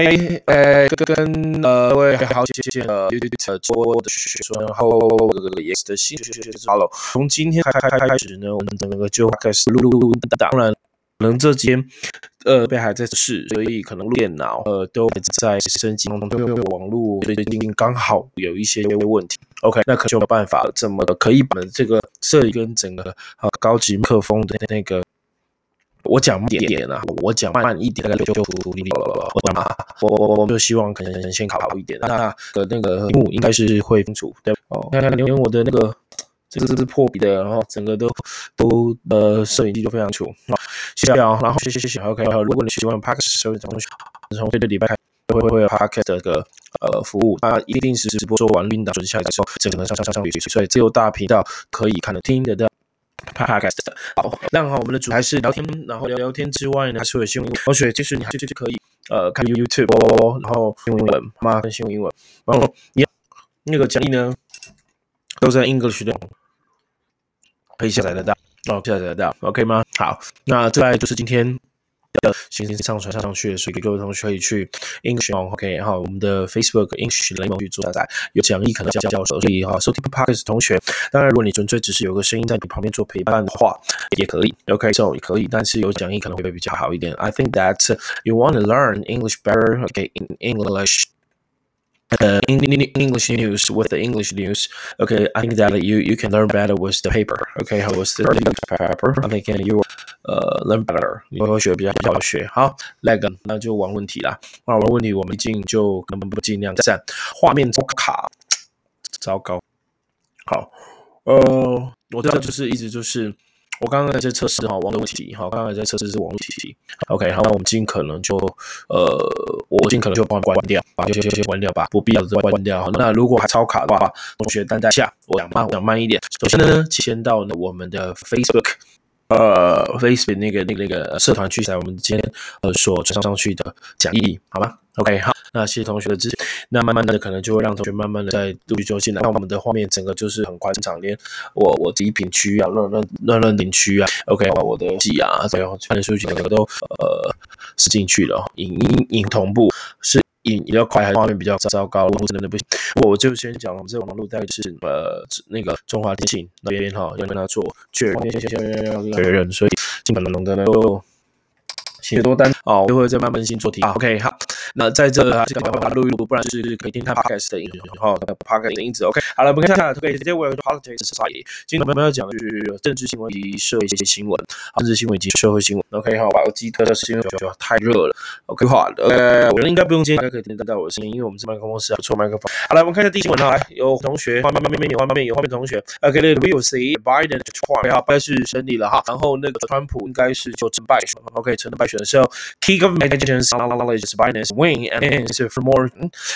OK，呃，跟呃各位好久不见的 YouTube 直播的学生，然后这个也是的新学学 Hello，从今天开开开始呢，我们整个就开始录录录，当然可能这几天呃被还在试，所以可能电脑呃都在升级当中，因为网络最近刚好有一些问题。OK，那可就没有办法这么可以把这个这一跟整个呃高级麦克风的那个。我讲慢点点啊，我讲慢一点，大概就就处理了。我讲嘛，我我我就希望可能先考好一点，那的那个屏幕应该是会清楚，对哦。看看连我的那个这个是破笔的，然后整个都都呃摄影机就非常楚。谢谢啊，然后谢谢谢谢。OK，如果你喜欢 p a r k 收听从从这个礼拜开会会有 p a r k 这个呃服务，它一定是直播做完录音档准下来之后，整个上上上上所以自由大频道可以看得听得到。Podcast 好，那好，我们的主还是聊天，然后聊聊天之外呢，还是有新闻。同学，其实你还是就可以呃看 YouTube，然后新闻英文，妈跟新闻英文，然后你那个奖励呢都在 English 的，可以下载得到，哦，下载得到，OK 吗？好，那再来就是今天。要先先上传上去，所以各位同学可以去 English OK，然后我们的 Facebook English 联盟去做下载，有讲义可能教教授，所以哈，收听 Podcast 同学，当然如果你纯粹只是有个声音在你旁边做陪伴的话，也可以，OK，so 也可以，但是有讲义可能会比较好一点。I think that you want to learn English better. OK, in English. uh, English news with the English news. Okay, I think that you you can learn better with the paper. Okay, how was the paper? I think you uh learn better. 你会学比较比较学。好，那个那就玩问题啦。那玩问题我们尽就根本不尽量赞。画面超卡，糟糕。好，呃，我这就是一直就是。 我刚刚在测试哈网络问题，好，刚刚在测试是网络问题，OK，好，那我们尽可能就呃，我尽可能就帮关掉，把就就就关掉吧，不必要的都关掉。那如果还超卡的话，同学担待下，我讲慢，讲慢一点。首先呢，先到呢我们的 Facebook。呃，Facebook 那个那个那个社团去在我们今天呃所传上去的讲义，好吗？OK，好，那谢谢同学的支持。那慢慢的可能就会让同学慢慢的在陆续就进来。那我们的画面整个就是很宽敞，连我我礼品区啊、乱乱乱乱领区啊，OK，我的记啊，还有传的数据整个都呃是进去了，影音影同步是。影比较快，还是画面比较糟糕？我真的不行。我就先讲，我们这网络带是呃那个中华电信那边哈，要跟他做确认，确认，所以尽可能的能够。写多单哦，就会再慢慢新做题啊。OK，好，那在这啊，这个把录一录，不然是可以听他 Podcast 的音哈，Podcast 的音质。OK，好了，我们看一下，OK，今天我有 Politics Society，今天我们要讲的是政治新闻及社会一些新闻，政治新闻以及社会新闻。OK，好，把耳机推到声音就太热了。OK，好了，OK，我应该不用接，应该可以听得到我的声音，因为我们这麦克风是不错麦克风。好了，我们看一下第一新闻哈，来有同学画面画面有画面有画面同学，OK，We will see Biden Trump，好，拜是胜利了哈，然后那个川普应该是就成败选，OK，成了败 选。So key government agencies acknowledge Biden's win and for more.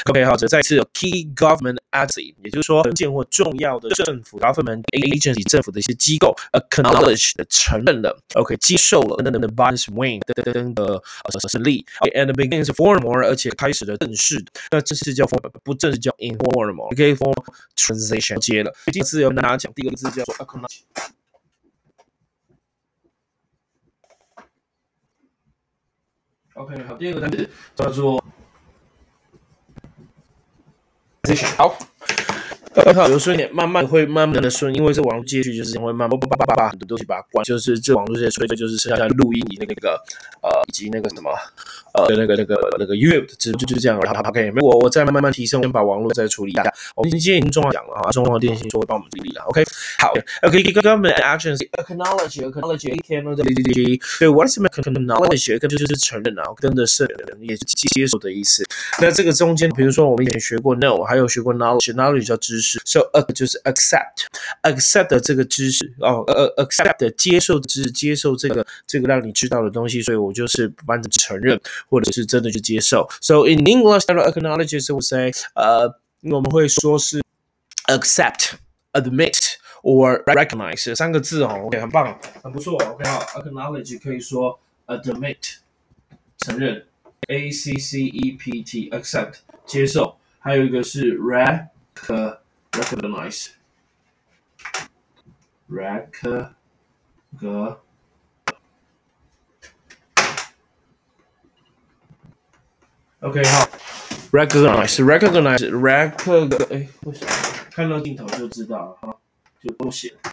OK，好，这再次 key government agency，也就是说，关键或重要的政府 government agency 政府的一些机构 acknowledge 承认了，OK，接受了等等的 Biden's win 等等的呃胜利，and begins formal，而且开始了正式，那正式叫 formal，不正式叫 informal，OK，for transition 接了。第一次有大家讲，第二个字叫做 acknowledge。 OK，好，第二个单词叫做 position。好。比如说你慢慢会慢慢的顺，因为这网络接续就是会慢慢叭叭叭叭很多东西把它关，就是这网络这些吹吹就是剩下录音你那个呃以及那个什么呃那个那个那个 you，就就就这样了。OK，我我再慢慢提升，先把网络再处理一下。我们今天已经中华讲了哈，中华电信说会帮我们处理了。OK，好，OK，Government actions acknowledge acknowledge a c a n 对，What is acknowledge？就是承认啊，跟着是也是接受的意思。那这个中间，比如说我们以前学过 know，还有学过 knowledge，knowledge 叫知识。So a 就是 accept，accept 的这个知识哦，呃，accept 接受知识，接受这个这个让你知道的东西，所以我就是完全承认，或者是真的去接受。So in English, acknowledge would say，呃，我们会说是 accept, admit or recognize 三个字哦，OK，很棒，很不错，OK，好，acknowledge 可以说 admit，承认，a c c e p t，accept 接受，还有一个是 rec。 recognize rec 个 OK，好，recognize，recognize，recog，哎，为什么看到镜头就知道了哈？就都写了。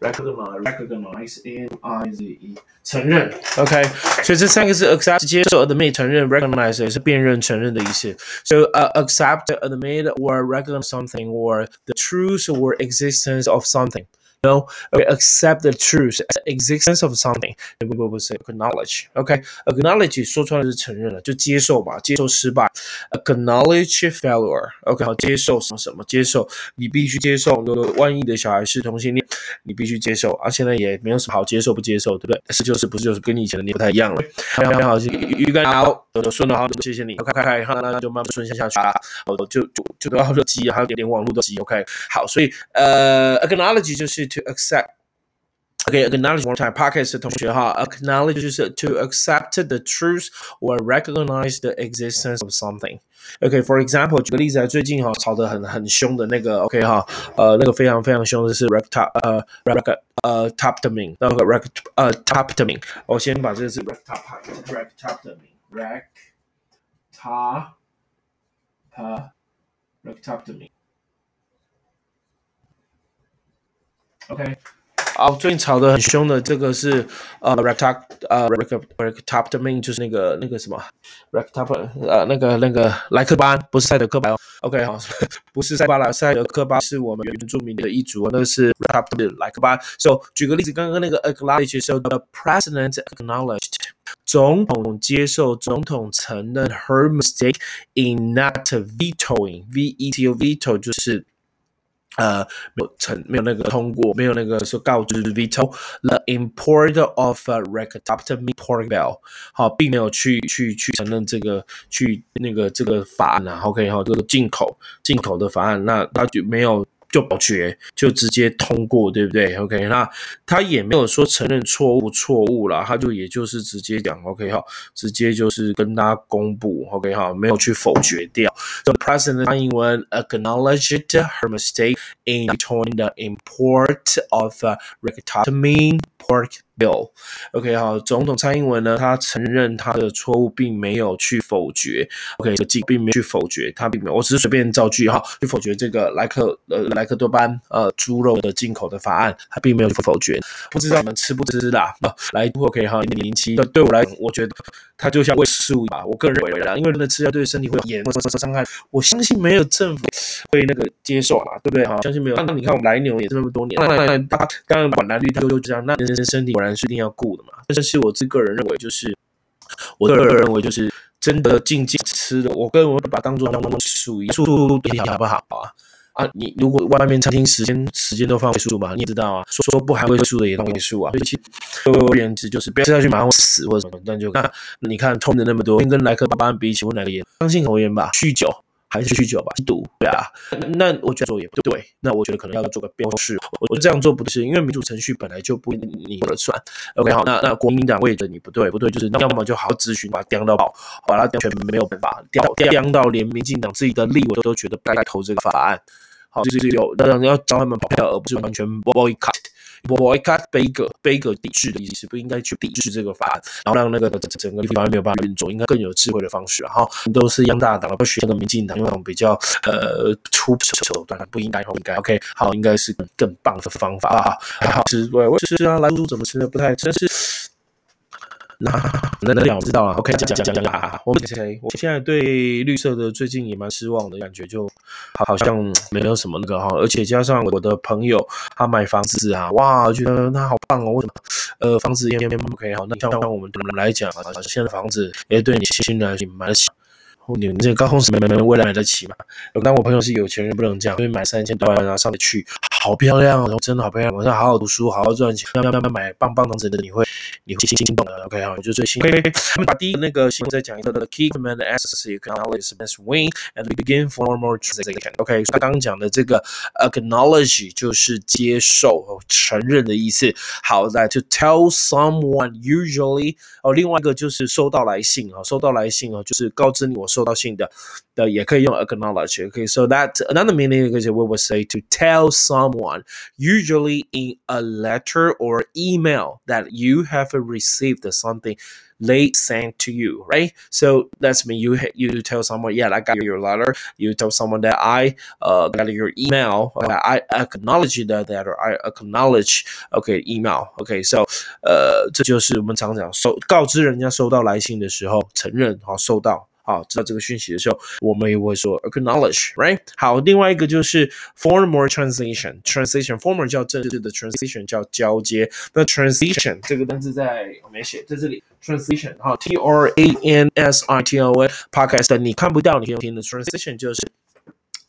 recognize，recognize，n-i-z-e，承认，OK，所以这三个字 accept 接受，admit 承认，recognize 也是辨认、承认的意思。So uh, accept, admit, or recognize something, or the truth or existence of something Know, accept the truth, existence of something, then we will say acknowledge. OK, acknowledge 说出来是承认了，就接受吧，接受失败。Acknowledge failure. OK，好，接受什么什么？接受你必须接受。万一的小孩是同性恋，你必须接受。啊，现在也没有什么好接受不接受，对不对？是就是不是就是跟你以前的你不太一样了。非常好，预感好，顺了好，谢谢你。OK，开开，那那就慢慢顺下去啊。哦，就就就都要热机，还有点点网络的机。OK，好，所以呃，acknowledge 就是。to accept. Okay, acknowledge one time. Podcast 的同学哈，acknowledge 就是 to accept the truth or recognize the existence of something. Okay, for example，举个例子来，最近哈吵得很很凶的那个，OK 哈，呃，那个非常非常凶的是 rectop 呃 rec 呃 toptamine，那个 rec 呃 toptamine，我先把这个是 rectop rectoptamine rectop rectoptamine。 OK，好，最近吵得很凶的这个是呃 r e c t o p 呃 r e c t o r e c t o p t a m i n 就是那个那个什么 r e c t o p 呃那个那个莱克巴不是赛德克巴 OK 好，不是塞巴拉塞德克巴是我们原住民的一族，那个是 r e c t o p 的莱克巴。So 举个例子，刚刚那个 acknowledge 时候，the president acknowledged 总统接受总统承认 her mistake in not vetoing，V E T O veto 就是。呃，没有成，没有那个通过，没有那个说告知 veto the import of a rectoptomy pork bell，好，并没有去去去承认这个去那个这个法案啊，OK 哈，这个进口进口的法案，那他就没有。就保决就直接通过，对不对？OK，那他也没有说承认错误错误了，他就也就是直接讲 OK 哈，直接就是跟大家公布 OK 哈，没有去否决掉。The president 英文 acknowledged her mistake in returning the import of rectoptomy pork bill，OK 好，总统蔡英文呢，他承认他的错误，并没有去否决，OK 这个并没有去否决，他并没有，我只是随便造句哈，去否决这个莱克呃莱克多巴呃猪肉的进口的法案，他并没有去否决，不知道你们吃不吃啦？啊 来 OK 哈，零零七，对我来，我觉得它就像喂素吧，我个人认为啦，因为真的吃下对身体会有严重的伤害，我相信没有政府会那个接受啦，对不对哈？相信没有，那你看我们来牛也这么多年，那那那刚刚管蓝绿他就这样，那人身体果。然是一定要顾的嘛，但是我自个人认为，就是我个人认为，就是真的静静吃的，我跟我把当做当做素一素素好不好啊？啊，你如果外面餐厅时间时间都放味素嘛，你也知道啊，说说不含味素的也放味素啊，所以其实总而言之就是不要吃下去马上会死或者什么，但就那你看冲的那么多，跟莱克巴胺比起，我哪个也相信口烟吧，酗酒。还是酗酒吧，吸毒，对啊，那我觉得做也不对，那我觉得可能要做个标示，我我这样做不是因为民主程序本来就不你说了算，OK 好，那那国民党为着你不对不对，就是要么就好好咨询，把它刁到爆，把它全没有办法刁刁到连民进党自己的立委都觉得不该投这个法案，好，就是有当然要找他们跑票，而不是完全 boycott。boycott、baker、baker 抵制的意思，不应该去抵制这个法案，然后让那个整个立法院没有办法运作，应该更有智慧的方式哈。都是央大党，不学那个民进党用那种比较呃粗手段，不应该，不应该。OK，好，应该是更棒的方法啊。好，吃我，我是啊，蓝猪怎么吃的不太，真是。那那那我知道了，OK，讲讲讲讲啊！我谁？我现在对绿色的最近也蛮失望的感觉，就好像没有什么那个哈，而且加上我的朋友他买房子啊，哇，觉得他好棒哦！为什么？呃，房子也也 OK 好，那像像我们来讲啊，现在房子也对你新人来说买得起。你们这个高空是没没未来买得起嘛？但我朋友是有钱人，不能这样，因为买三千多万然后上得去，好漂亮哦，真的好漂亮！晚上好好读书，好好赚钱，慢慢慢买棒棒糖子的，你会你会心心动的。OK 好，就最新。OK，我们把第一个那个新闻再讲一个。The key command access acknowledge best win and begin formal transaction。OK，他刚刚讲的这个 acknowledge 就是接受、承认的意思。好在 to tell someone usually 哦，另外一个就是收到来信啊，收到来信啊，就是告知你我。收到信的的也可以用 acknowledge。Okay, so that another meaning is we would say to tell someone, usually in a letter or email, that you have received something they sent to you, right? So that's mean you you tell someone, yeah, I got your letter. You tell someone that I uh got your email. I acknowledge that that or I acknowledge okay email. Okay, so 呃，这就是我们常讲收告知人家收到来信的时候，承认好收到。 好，知道这个讯息的时候，我们也会说 acknowledge，right？好，另外一个就是 former TRANSITION，transition，former 叫正式的 transition 叫交接。那 transition 这个单词在我没写在这里，transition，好，T R A N S I T O N，podcast 你看不到，你可以听的 transition 就是。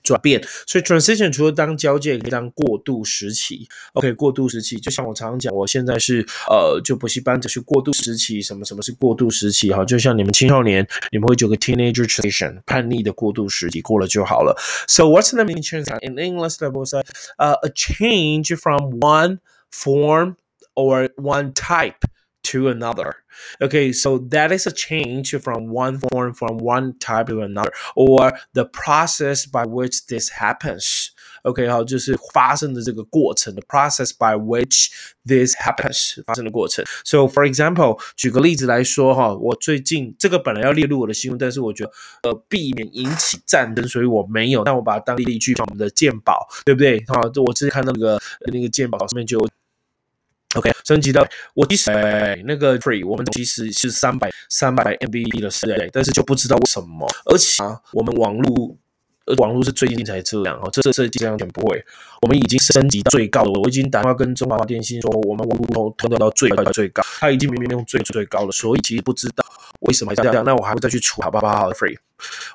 转变，所以 transition 除了当交界，也可以当过渡时期。OK，过渡时期就像我常常讲，我现在是呃，就补习班只是过渡时期。什么什么是过渡时期？哈，就像你们青少年，你们会有个 teenager transition，叛逆的过渡时期过了就好了。So what's the meaning transition in English? Level say, uh, a change from one form or one type to another. Okay, so that is a change from one form from one type to another, or the process by which this happens. OK，好，就是发生的这个过程，the process by which this happens 发生的过程。So for example，举个例子来说哈，我最近这个本来要列入我的新闻，但是我觉得呃避免引起战争，所以我没有，但我把它当例句放我们的鉴宝，对不对？好，我之前看到那个那个鉴宝上面就。 OK，升级到我其实那个 free，我们其实是三百三百 MVP 的设备，但是就不知道为什么，而且啊，我们网络。网络是最近才这样哦，这这这样全不会。我们已经升级到最高了，我已经打电话跟中华电信说，我们网络通通到到最最高，他已经明明用最最高了，所以其实不知道为什么这样。那我还会再去出好不好？Free，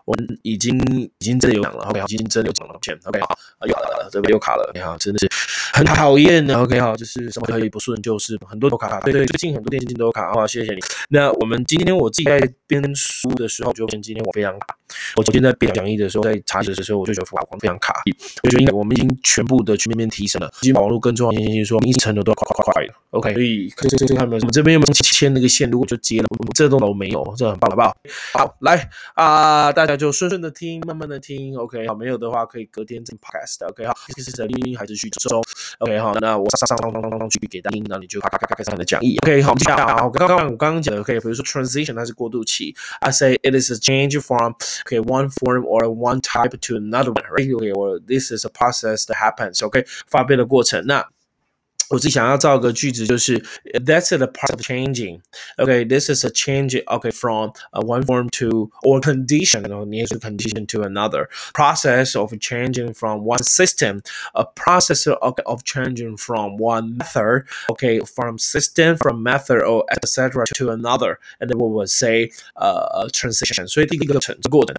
我们已经已经真的有讲了，OK，已经真的有讲了钱，OK，好，又卡了，这边又卡了，你好，真的是很讨厌的，OK，好，就是什么可以不顺就是很多都卡卡，对对，最近很多电信都卡，好，谢谢你。那我们今天我自己在编书的时候，就发现今天我非常卡，我昨天在编讲义的时候在查。的时候我就觉得法光非常卡，我觉得应该我们已经全部的全面面提升了，已经网络跟中华电信说，一层楼都要快快快了。OK，所以这这这看没有？我们这边有没有牵那个线？如果就接了，我们这栋楼没有，这很棒，好不好？好，来啊，大家就顺顺的听，慢慢的听。OK，好，没有的话可以隔天再 Podcast。OK，好，这是在录音还是续收？OK，好，那我上上上上上上去给大家听，那你就咔咔咔咔开始你的讲义。OK，好，好，好，刚刚我刚刚讲的，OK，比如说 transition 它是过渡期，I say it is a change from OK one form or one type。to another one, right? Okay, or this is a process that happens. OK，发变的过程。那我自己想要造个句子，就是 That's the part of changing. Okay, this is a change. Okay, from uh, one form to or condition, or near to condition to another. Process of changing from one system, a process of, of changing from one method. Okay, from system, from method, or etc. to another, and then we would say uh transition. 所以第一个程过程。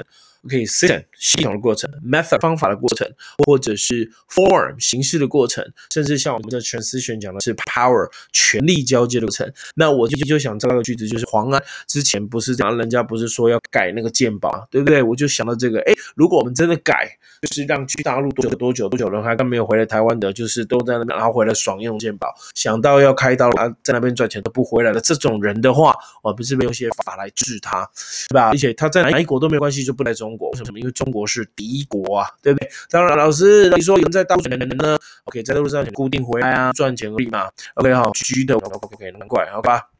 OK, system 系统的过程，method 方法的过程，或者是 form 形式的过程，甚至像我们的 transition 宣讲的是 power 权力交接流程。那我就就想造个句子，就是黄安之前不是讲，人家不是说要改那个鉴宝，对不对？我就想到这个，哎，如果我们真的改，就是让去大陆多久多久多久人还刚没有回来台湾的，就是都在那边，然后回来爽用鉴宝，想到要开刀了，在那边赚钱都不回来了这种人的话，我不是没有些法来治他，对吧？而且他在哪一国都没关系，就不来中。国为什么？因为中国是敌国啊，对不对？当然，老师你说有人在大陆的人呢？OK，在路上固定回来啊，赚钱而已嘛。OK，好，虚的 OK，难怪，好吧？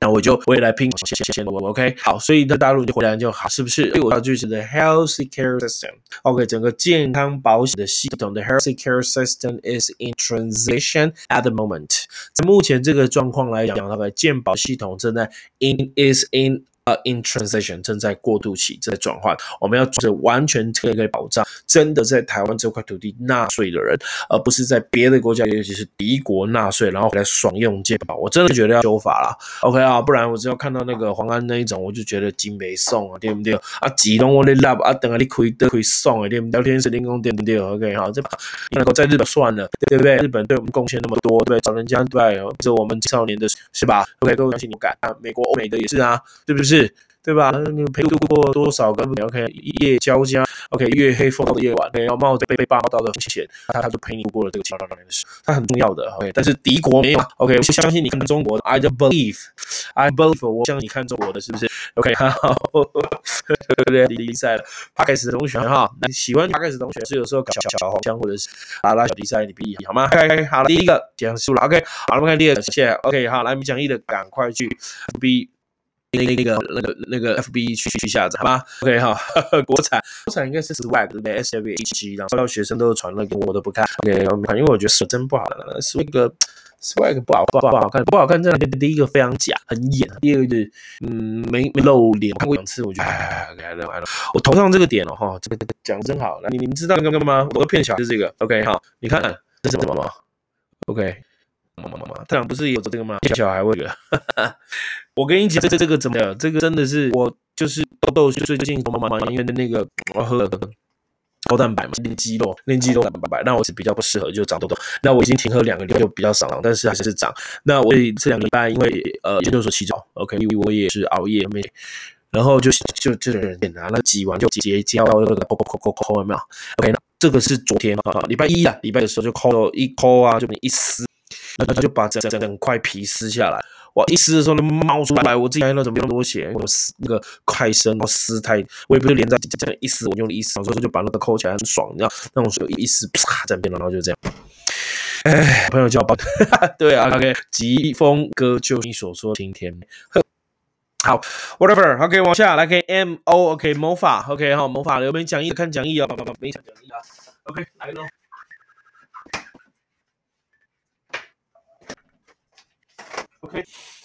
那我就我也来拼，钱钱钱我 OK，好，所以在大陆就回来就好，是不是？所以我要句子的 healthy care system，OK，整个健康保险的系统的 health care system is in transition at the moment。在目前这个状况来讲，那个健保系统正在 in is in。呃，in transition 正在过渡期，正在转换。我们要做完全可以保障真的在台湾这块土地纳税的人，而不是在别的国家，尤其是敌国纳税，然后来爽用健保。我真的觉得要修法了，OK 啊，不然我只要看到那个黄安那一种，我就觉得金没送啊，对不对？啊，几龙我的 love 啊，等下你可以都可以送啊，对不对？聊天室练功，对不对？OK 好，这能够在日本算了，对不对？日本对我们贡献那么多，对，找人家对，这我们少年的是吧？OK，各位相信你敢啊？美国、欧美的也是啊，是不是？是，对吧？你陪度过多少个 OK 夜交加 OK 月黑风高的夜晚，然后冒着被被霸道的风险，他他就陪你度过了这个七八年的事，他很重要的 OK。但是敌国没有 OK，我相信你看中国的，I don't believe，I believe，我相信你看中国的是不是 OK？好，对不对？比赛了，帕克斯同学哈，那喜欢帕克斯同学是有时候搞小小黄腔或者是啊拉小比赛，你比好吗？OK，好了，第一个结束了，OK，好，我们看第二个，谢谢 OK，好，来我们讲义的，赶快去比。那个那个那个那个 FB 去去下载，好吧？OK 哈，国产国产应该是 Swag 对不对？S W H G，然后到学生都传了给我都不看，OK，因为我觉得是真不好的，Swag Swag 不好不好不好看，不好看。这第一个非常假，很演；第二个就是嗯没没露脸，看过两次，我觉得哎，OK 了来了，我头上这个点了哈，这个这个讲真好，来你你们知道那个吗？我都骗小孩是这个，OK 哈，你看这是什么吗？OK。妈妈妈妈，太阳不是有这个吗？小孩会的。我跟你讲，这这个怎么样？这个真的是我就是豆豆最近妈妈妈因为那个我喝高蛋白嘛，练肌肉，练肌肉蛋白，那我是比较不适合，就长痘痘。那我已经停喝两个月，就比较少了，但是还是长。那我这两个礼拜因为呃研究所起早，OK，因为我也是熬夜没，然后就就就人拿那挤完就结交那个抠抠抠抠抠有没有？OK，那这个是昨天啊，礼拜一啊，礼拜的时候就抠一抠啊，就一撕。那他就把整整整块皮撕下来，哇！一撕的时候，那冒出来，我自己那怎么用多血？我撕那个快生，我撕太，我也不是连在这样一撕，我用力一撕，所以就把那个抠起来很爽，你知道？那种手一撕，啪，整片了，然后就这样。哎，朋友叫我 对啊，OK，疾风哥就你所说，今天好，whatever，OK，往下来，可以 M O，OK，魔法，OK，好，魔法有没有讲义？看讲义啊，没讲讲义啊，OK，来喽。OK，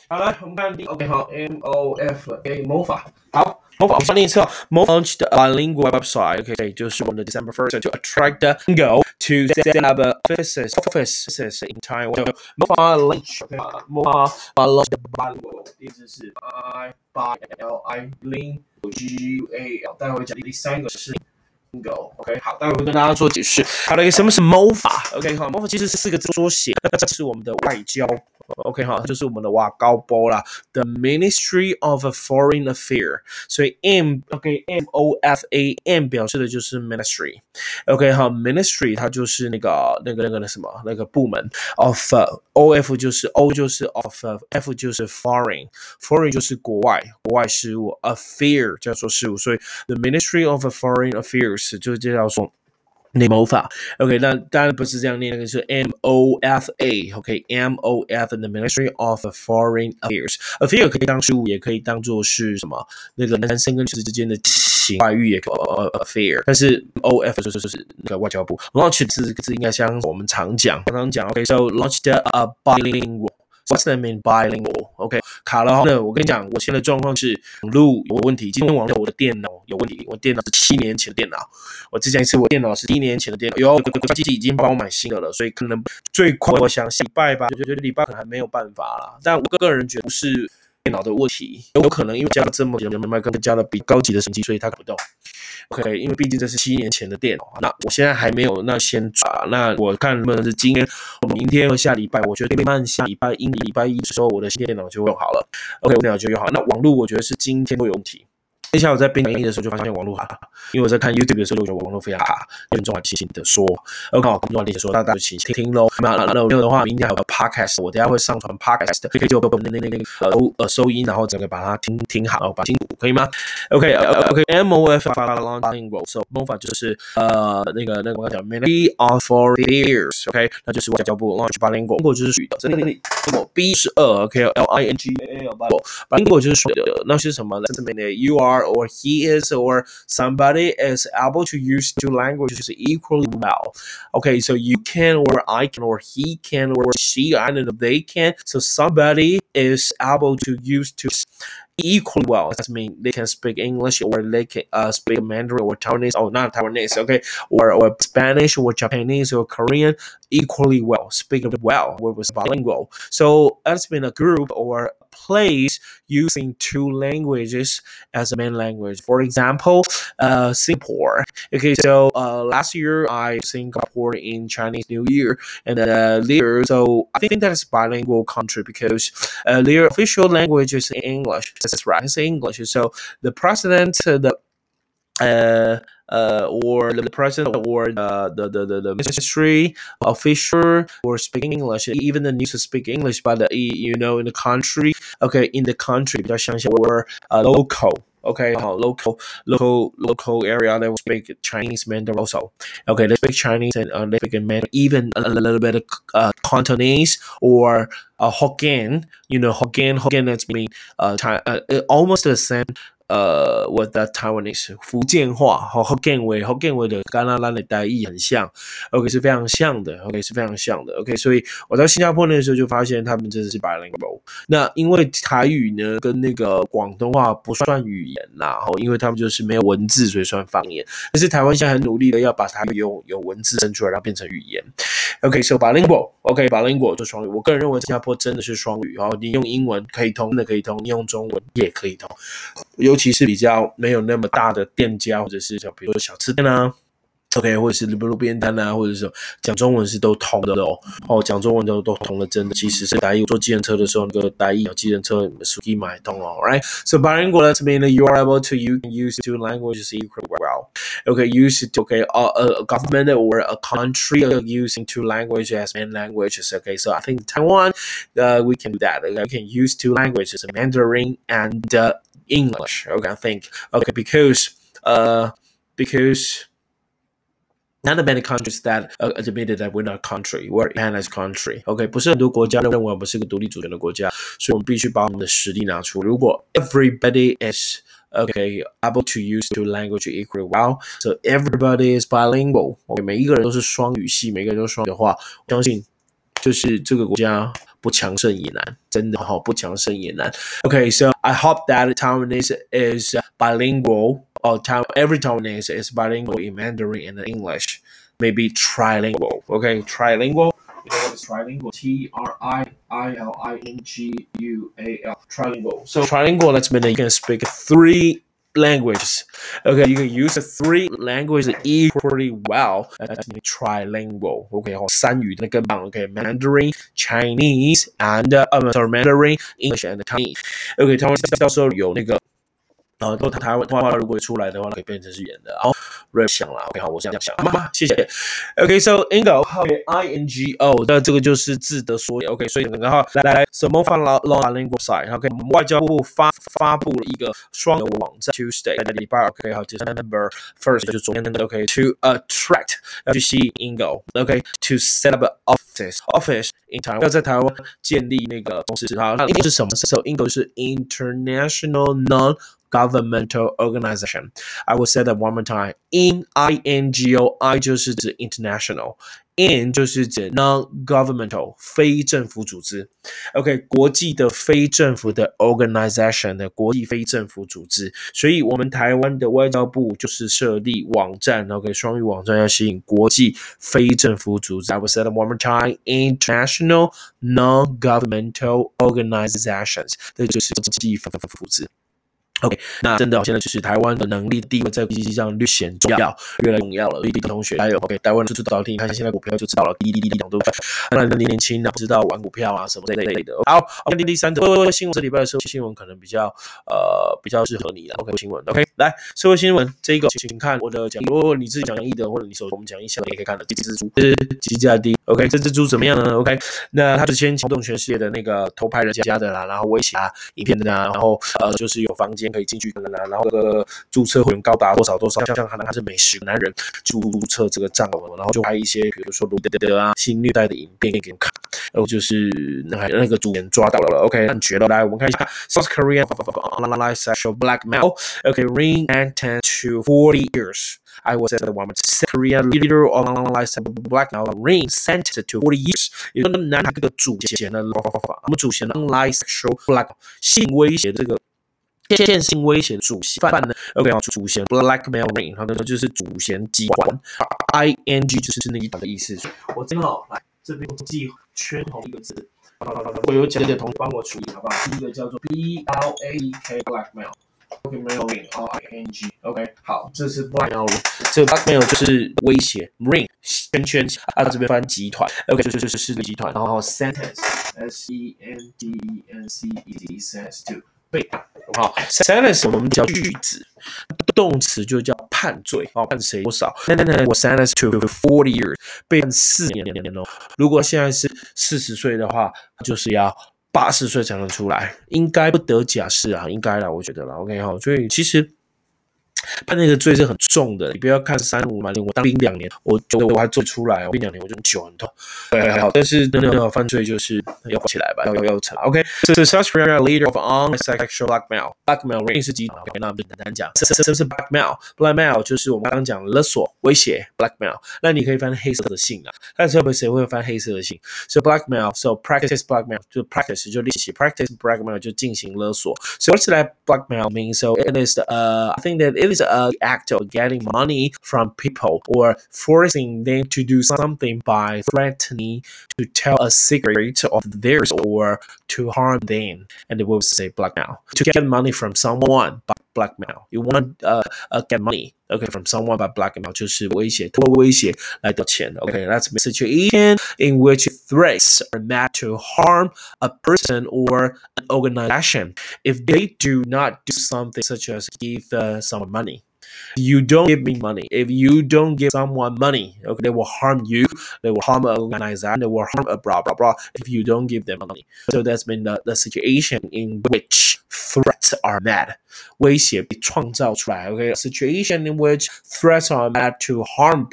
好了，我们看第 OK 好，M O F A 魔法好魔法，我上另一侧 launched a bilingual website OK，就是我们的 December first to attract the go to set up offices offices in Taiwan。魔法 launch OK，魔法 launched bilingual，意思是 I by L I lin G U A L，待会讲第三个是。Go OK 好，待会会跟大家做解释。好的，什么是魔法？OK 好，魔法其实是四个字缩写，那这是我们的外交。 OK 哈，就是我们的瓦高波啦，The Ministry of Foreign Affairs。所以 M OK M O F A M 表示的就是 Ministry。OK 哈，Ministry 它就是那个那个那个那什么那个部门。Of O F 就是 O 就是 Of，F 就是 Foreign，Foreign 就是国外国外事务，Affair 叫做事务，所以 The Ministry of Foreign Affairs 就是介绍说。 那魔法，OK，那当然不是这样念，那个是 M O F A，OK，M O F，the Ministry of Foreign Affairs，affair 可以当事务，也可以当做是什么？那个男生跟女生之间的情外遇也可以，affair，但是 O F 就是就是那个外交部，launch 这个字应该像我们常讲，常常讲，OK，so launched a bilingual。What's that mean bilingual? OK，卡了哈。那我跟你讲，我现在状况是网络有问题。今天网络我的电脑有问题，我电脑是七年前的电脑。我之前一次我电脑是一年前的电脑，有机器已经帮我买新的了，所以可能最快我想礼拜吧，就觉得礼拜可能还没有办法了。但我个人觉得不是电脑的问题，有可能因为加了这么多的麦克，加了比高级的神机，所以它不动。OK，因为毕竟这是七年前的电脑，那我现在还没有，那先抓。那我看能不能是今天、明天和下礼拜，我觉得慢下礼拜一、礼拜一的时候，我的新电脑就用好了。OK，电脑就用好。那网络我觉得是今天会有问题。那下我在编讲义的时候就发现网络卡，因为我在看 YouTube 的时候就觉得网络非常卡，严重啊提醒的说，OK，好，重要提醒说，大家就请听听喽。那那那没有的话，明天还有个 Podcast，我等下会上传 Podcast，可以就那那那个呃呃收音，然后整个把它听听好，把清楚，可以吗？OK，OK，M O F 发了 Long Lingual，So MOFA 就是呃那个那个我讲 Many of four years，OK，那就是外交部 Launch Bilingual，就是属于的，这里什么 B 是二，OK，L I N G A L，Bilingual 就是属于的，那是什么呢？这边的 You are or he is or somebody is able to use two languages equally well. Okay, so you can or I can or he can or she, I don't know, they can. So somebody is able to use two equally well. That means they can speak English or they can uh, speak Mandarin or Taiwanese, or not Taiwanese, okay, or, or Spanish or Japanese or Korean equally well, speak well, was bilingual. So that's been a group or place using two languages as a main language. For example, uh, Singapore. Okay, so uh, last year I Singapore in Chinese New Year, and uh, there, so I think that is bilingual country because uh, their official language is English. That's right, it's English. So the president, uh, the uh, uh, or the president or the, the, the, the, the ministry official or speaking English, even the news speak English, but the, you know in the country, okay, in the country 比较相信 or uh, local Okay, uh, local, local, local area they will speak Chinese Mandarin also. Okay, they speak Chinese and uh, they speak Mandarin, even a, a little bit of uh, Cantonese or uh, Hokkien. You know, Hokkien, Hokkien that's mean uh, China, uh, almost the same 呃，what that Taiwanese 福建话和 Hokkien 话，Hokkien 话的台语很像，OK 是非常像的，OK 是非常像的，OK，所以我在新加坡那时候就发现他们真的是 bilingual。那因为台语呢跟那个广东话不算语言呐，吼，因为他们就是没有文字，所以算方言。但是台湾现在很努力的要把它用有文字生出来，然后变成语言。OK，so bilingual，OK，bilingual 就双语。我个人认为新加坡真的是双语，然后你用英文可以通，真的可以通；你用中文也可以通，尤其是比较没有那么大的店家，或者是像比如说小吃店啊。OK，或者是路路边摊啊，或者是讲中文是都通的哦。哦，讲中文都都通了，真的。其实是大家坐计程车的时候，那个大家计程车手机买通了，Right？So bilingual that means you are able to you can use two languages equally well. Okay, use it. Okay, a, a government or a country using two languages as main languages. Okay, so I think Taiwan, uh, we can do that. Okay, we can use two languages, Mandarin and uh, English. Okay, I think. Okay, because uh, because Not many countries that admitted that we're not country, we're an as country. OK，不是很多国家认为我们是个独立主权的国家，所以我们必须把我们的实力拿出。如果 everybody is okay able to use two language equally well, so everybody is bilingual. OK，每一个人都是双语系，每个人都是双语的话，我相信就是这个国家不强盛也难，真的哈，不强盛也难。Okay, so I hope that Taiwanese is bilingual or time every Taiwanese is bilingual in Mandarin and English. Maybe trilingual. Okay, trilingual. You know what is trilingual? T R I I L I N G U A L. Trilingual. So trilingual. Let's mean that you can speak three languages. Okay, you can use the three languages equally well. That's trilingual. Okay, 三语的根本 OK, Mandarin, Chinese, and uh, sorry, Mandarin, English and Chinese. OK，他们到时候有那个。 然啊，都台湾话如果出来的话，可以变成是演的。好，Ray 想了，OK，好，我这样想，妈谢谢。OK，so Ingo，I N G O，那这个就是字的缩写。OK，所以然后来来什么放了 long language side。OK，外交部发发布了一个双的网站，Tuesday 在礼拜，OK，好，December first 就是昨天的，OK，to attract 要去吸引 Ingo，OK，to set up office office in Taiwan，要在台湾建立那个公司。好，那是什么？So Ingo 是 international non governmental organization. I will say that one more time. In I N G O I 就是指 international。N 就是指 non-governmental 非政府组织，OK，国际的非政府的 organization 的国际非政府组织，所以我们台湾的外交部就是设立网站，OK，双语网站要吸引国际非政府组织。I will say that one more time: international non-governmental organizations，这就是国际非政府组织。 OK，那真的，现在就是台湾的能力地位在国际上略显重要，越来越重要了。滴滴同学还有 OK，台湾的知道听，看现在股票就知道了。滴滴滴滴懂对不对？当然，你年轻的不知道玩股票啊什么这类的。好，OK，第三则新闻，这礼拜的社会新闻可能比较呃比较适合你了。OK，新闻 OK，来社会新闻这一个，请看我的讲。如果你自己讲义的，或者你手我们讲义下也可以看的。这只猪是几价低？OK，这只猪怎么样呢？OK，那他之前撬动全世界的那个偷拍人家的啦，然后威胁啊影片的啦，然后呃就是有房间。可以进去的啦，然后这个注册会员高达多少多少，像像可能他是美食男人注册这个账号，然后就拍一些比如说卢德德啊性虐待的影片给你看，然后就是那那个主人抓到了，OK，很绝了，来我们看一下 South Korea online sexual blackmail，OK ring and ten to forty years。I was at the one South Korea leader online sexual blackmail ring sentenced to forty years。也就是拿这个主嫌的，我们主嫌的 online sexual blackmail，性威胁这个。线性威胁主嫌犯呢？OK 啊，主嫌 blackmailing，然后呢就是主嫌集团，ing 就是那一团的意思。我这边哦，来这边记圈同一个字，我有讲解同学帮我处理，好不好？第一个叫做 b l a e k blackmail，OK，mailing，r-i-n-g，OK，好，这是 blackmail，这个 blackmail 就是威胁，ring 圈圈，啊这边翻集团，OK，就是就是势力集团，然后 sentence，s e n t e n c e t，sentence to。对，好，sentence 我们叫句子，动词就叫判罪，好，判谁多少？那那那我 sentence to forty years，被判四年年哦。如果现在是四十岁的话，就是要八十岁才能出来，应该不得假释啊，应该了，我觉得了，OK 好，所以其实。判那个罪是很重的，你不要看三五嘛，我当兵两年，我觉得我还做出来，我兵两年我就久很痛，对，还好。但是真的犯罪就是要起来吧，要要要惩。OK，这是 such a leader of on sexual blackmail，blackmail ring 是集团，OK，那不简单讲，这这是 blackmail，blackmail 就是我们刚刚讲勒索、威胁，blackmail。那你可以翻黑色的信啊，但是会谁会翻黑色的信？So blackmail，so practice blackmail 就 practice 就练习，practice blackmail 就进行勒索。So what's that blackmail mean? So it is uh I think that it is a act of getting money from people or forcing them to do something by threatening to tell a secret of theirs or to harm them. And they will say blackmail. To get money from someone by blackmail. You want uh, uh get money okay from someone by blackmail 就是威胁，通过威胁来得钱。Okay, that's a situation in which threats are meant to harm a person or an organization if they do not do something such as give uh, someone money you don't give me money, if you don't give someone money, okay, they will harm you, they will harm an organization, they will harm a blah blah blah if you don't give them money. So that's been the, the situation in which threats are made. 威胁被创造出来，OK, a situation in which threats are made to harm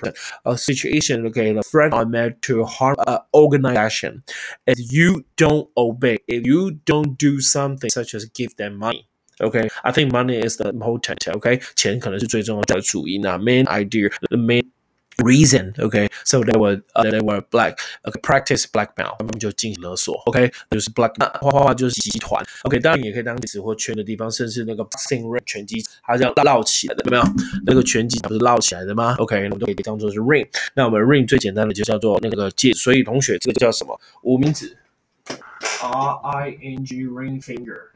a situation, okay, the threats are made to harm an organization. If you don't obey, if you don't do something such as give them money. Okay, I think money is the important. OK，钱可能是最重要的主因啊，main idea, the main reason. Okay, so they were uh, they were black okay, practice blackmail，他们就进行勒索。OK，就是 black 那画画画就是集团。OK，当然也可以当词或圈的地方，甚至那个 boxing ring 拳击，它这样绕起来的，有没有？那个拳击不是绕起来的吗？OK，我们都可以当做是 ring。那我们 ring 最简单的就叫做那个戒，所以同学这个叫什么？无名指，R I N G ring finger。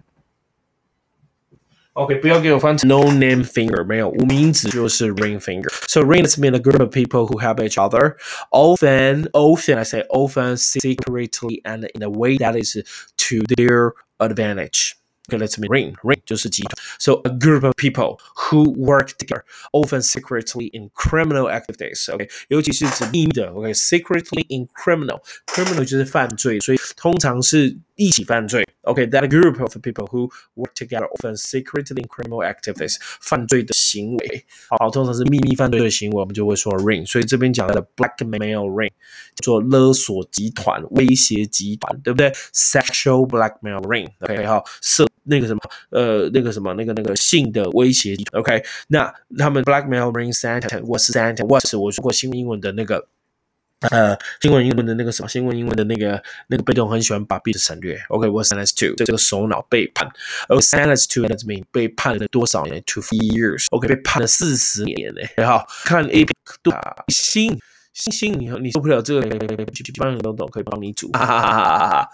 OK，不要给我翻成 no name finger，没有无名指就是 ring finger。So ring is mean a group of people who help each other, often, often I say often secretly and in a way that is to their advantage. Okay, let's mean ring. Ring 就是集团。So a group of people who work together, often secretly in criminal activities. OK，尤其是指秘密的。OK，secretly in criminal. Criminal 就是犯罪，所以通常是一起犯罪。 OK，that group of people who work together, often secretly in criminal activities. 犯罪的行为，好，通常是秘密犯罪的行为，我们就会说 ring。所以这边讲的 blackmail ring 叫做勒索集团、威胁集团，对不对？Sexual blackmail ring。OK，好，色。那个什么，呃，那个什么，那个那个性的威胁，OK？那他们 blackmail ring sentence was sentence was 我说过新闻英文的那个， 呃，新闻英文的那个什么，新闻英文的那个那个被动很喜欢把 be 省略，OK？was sentenced to 这个首脑被判，而 sentenced to that mean 被判了多少年？To free years，OK？被判了四十年呢，然后看 A 多星星星，你你受不了这个，一般人都懂，可以帮你煮，哈哈哈哈哈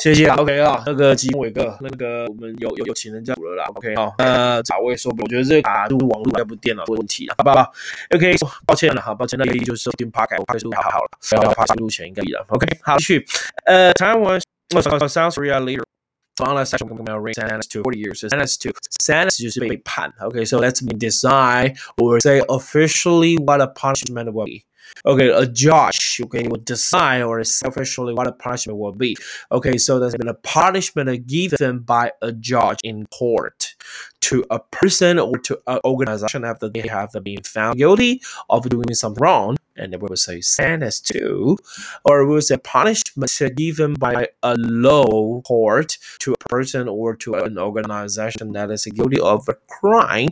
哈。谢谢，OK 啊，那个吉伟哥，那个我们有有有情人在了啦，OK 啊，呃，咋我也说不，我觉得这个卡路网络要不电脑有问题了，好不好？OK，抱歉了哈，抱歉，那个就是电趴改，我怕是录好好了，不要发现录前应该了，OK，好，继续，呃，台湾，South Korea leader。Final section will sentence to 40 years. Sentence to sentence 就是被判。Okay, so let's me decide or say officially what a punishment will be. Okay, a judge, okay, will decide or officially what a punishment will be. Okay, so there's been a punishment given by a judge in court to a person or to an organization after they have been found guilty of doing something wrong, and we will say sentence to, or we will say punishment given by a law court to a person or to an organization that is guilty of a crime,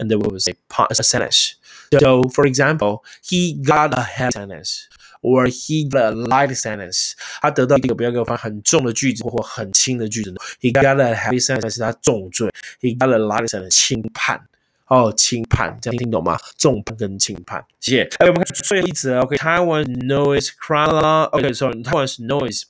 and then we will say sentence. So, for example, he got a heavy sentence, or he got a light sentence. 他得到一个不要给我放很重的句子或很轻的句子呢？He got a heavy sentence 是他重罪，He got a light sentence 轻判。哦，轻判，这样听懂吗？重判跟轻判，谢谢。哎，我们看最后一则，OK，Taiwan noise crowd，OK，sorry，Taiwan noise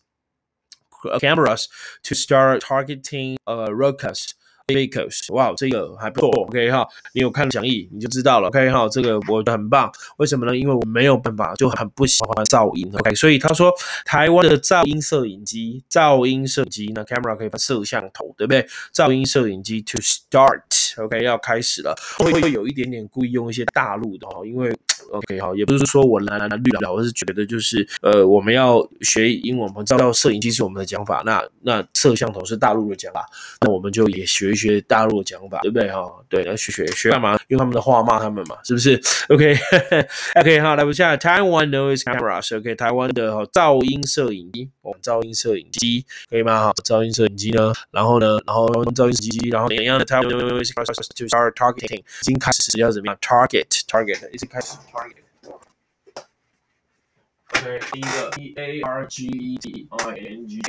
cameras to start targeting uh roadcasts。 Vehicles，哇，这个还不错，OK 哈，你有看讲义你就知道了，OK 哈，这个我很棒，为什么呢？因为我没有办法，就很不喜欢噪音，OK，所以他说台湾的噪音摄影机，噪音摄影机，那 camera 可以放摄像头，对不对？噪音摄影机 to start，OK 要开始了，会会有一点点故意用一些大陆的哦，因为 OK，好，也不是说我蓝蓝绿了，我是觉得就是呃，我们要学英文，我们知道摄影机是我们的讲法，那那摄像头是大陆的讲法，那我们就也学一学大陆的讲法，对不对哈？对，要学学学干嘛？用他们的话骂他们嘛，是不是？OK，OK，好，来不下 Taiwan noise cameras，OK，台湾的噪音摄影机，噪音摄影机可以吗？哈，噪音摄影机呢，然后呢，然后噪音摄影机，然后怎样的 Taiwan noise cameras to start targeting，已经开始要怎么样？Target，target，已经开始 target。OK，第一个 T A R G E T I N G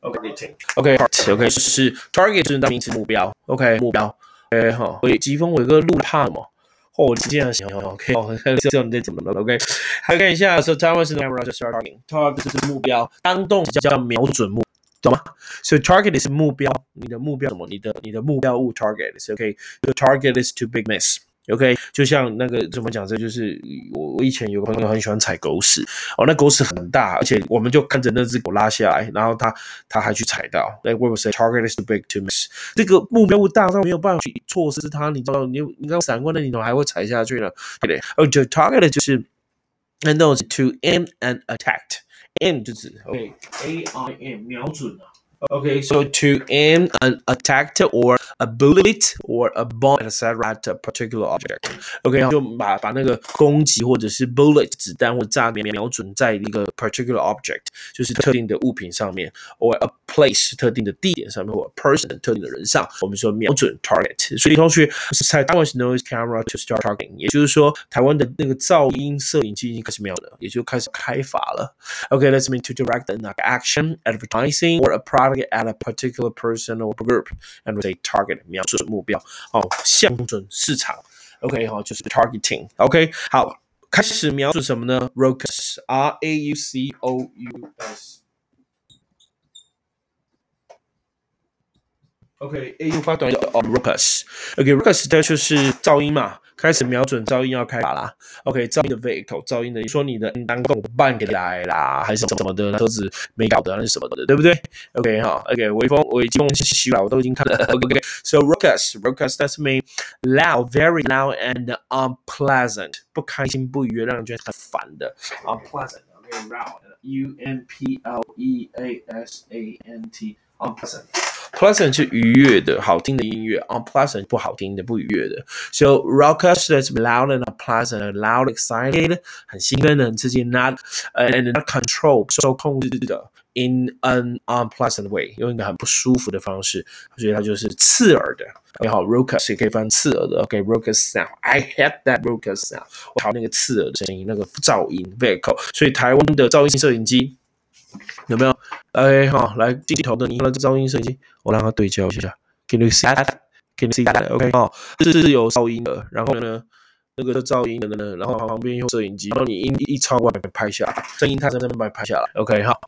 OK，OK，OK，是 target 是名词目标，OK 目标，OK 哈，所以疾风伟哥录怕什么？哦，这样行，OK，哦，知道你怎么了，OK，还看一下，，So Taiwan 是 camera targeting，target 是目标，当动词叫瞄准目，懂吗？？So target 是目标，你的目标什么？你的你的目标物，target，OK。The target is too big miss。OK，就像那个怎么讲？这就是我我以前有个朋友很喜欢踩狗屎哦，那狗屎很大，而且我们就看着那只狗拉下来，然后他他还去踩到。Like we will say, target is too big to miss。这个目标大到没有办法去错失它，你知道？你你刚闪过的你怎么还会踩下去呢？对不对？哦，就 target 就是 and those to aim and attack，aim 就是 OK，A I M 瞄准啊。Okay, so to aim an attack or a bullet or a bomb etc. at a particular object. OK，就把把那个攻击或者是 bullet 子弹或炸弹瞄准在一个 particular object，就是特定的物品上面，or a place 特定的地点上面，或 person 特定的人上，我们说瞄准 target。所以同学在台湾是 noise camera to start targeting，也就是说台湾的那个噪音摄影机已经开始瞄了，也就开始开发了。OK，let's mean to direct an action, advertising or a product at a particular person or group and say target 瞄准目标哦，向准市场。OK 好，就是 targeting。OK 好，开始瞄准什么呢？Raucus，R A U C O U S，OK，A U 发短音哦，Raucous。OK，Raucous 它就是噪音嘛。开始瞄准噪音要开法啦，OK，噪音的 vehicle，噪音的，你说你的当共办给来啦，还是怎么的？车子没搞的，还是什么的，对不对？OK 哈，OK，微风、微风、西啦，我都已经看了。OK，So r o c u s r o c u s that's mean loud，very loud and unpleasant，不开心、不愉悦，让人觉得很烦的，unpleasant，OK，loud，U N P L E A S A N T，unpleasant。Pleasant 是愉悦的、好听的音乐，unpleasant 不好听的、不愉悦的。So raucous is loud and pleasant, loud, excited 很兴奋的、很刺激，not and not control 受控制的，in an unpleasant way 用一个很不舒服的方式，所以它就是刺耳的。你好，raucous 也可以翻刺耳的。OK，raucous sound. I hate that raucous sound. 我讨厌那个刺耳的声音，那个噪音 vehicle。所以台湾的噪音摄影机。有没有？OK，好，来镜头的，你用了这噪音摄影机，我让它对焦一下。Can you see that？Can you see that？OK，好，这是有噪音的。然后呢，那个噪音的呢，然后旁边用摄影机，然后你一一超过来拍下来，声音它在那边把拍下来。OK，好。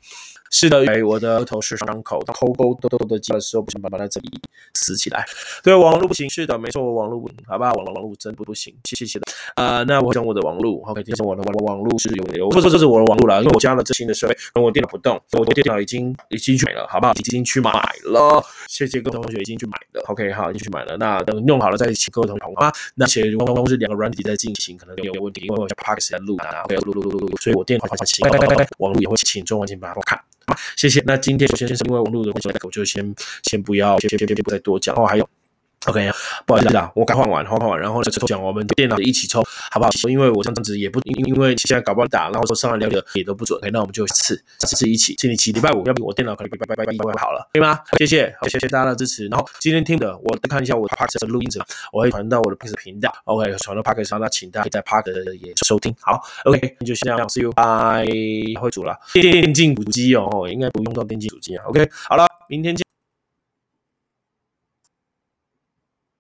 是的，哎，我的额头是伤口，抠抠痘痘的的时候不行，把它这里撕起来。对，网络不行，是的，没错，我网络不行，好吧，网网络真不不行，谢谢的。呃，那我讲我的网络，OK，其实我的网网络是有流，不是这是我的网络了，因为我加了最新的设备，跟我电脑不动，我电脑已经已经去了，好不好？已经去买了，谢谢各位同学已经去买了，OK，好，已经去买了。那等弄好了再请各位同学啊。那且刚刚是两个软体在进行，可能有点问题，因为我在 Park 在录啊，录录录录录，所以我电脑发信号，网络也会请中文请把它看。好，谢谢。那今天首先是因为网络的关系，我就先先不要，先先先不再多讲。然后还有。OK，不好意思啊，我刚换完，换完，然后呢，抽奖我们电脑一起抽，好不好？因为我这样子也不，因因为现在搞不好打，然后说上来聊的也都不准，OK，那我们就次次一起，星期七、礼拜五，要不我电脑可能拜拜拜拜拜拜好了，可以吗？谢谢，谢谢大家的支持。然后今天听的，我再看一下我的 Park 的录音者，我会传到我的 Park 频道，OK，传到 Park 上，那请大家在 Park 也收听。好，OK，那就先这样，See you，拜。会煮了电竞主机哦，应该不用到电竞主机啊。OK，好了，明天见。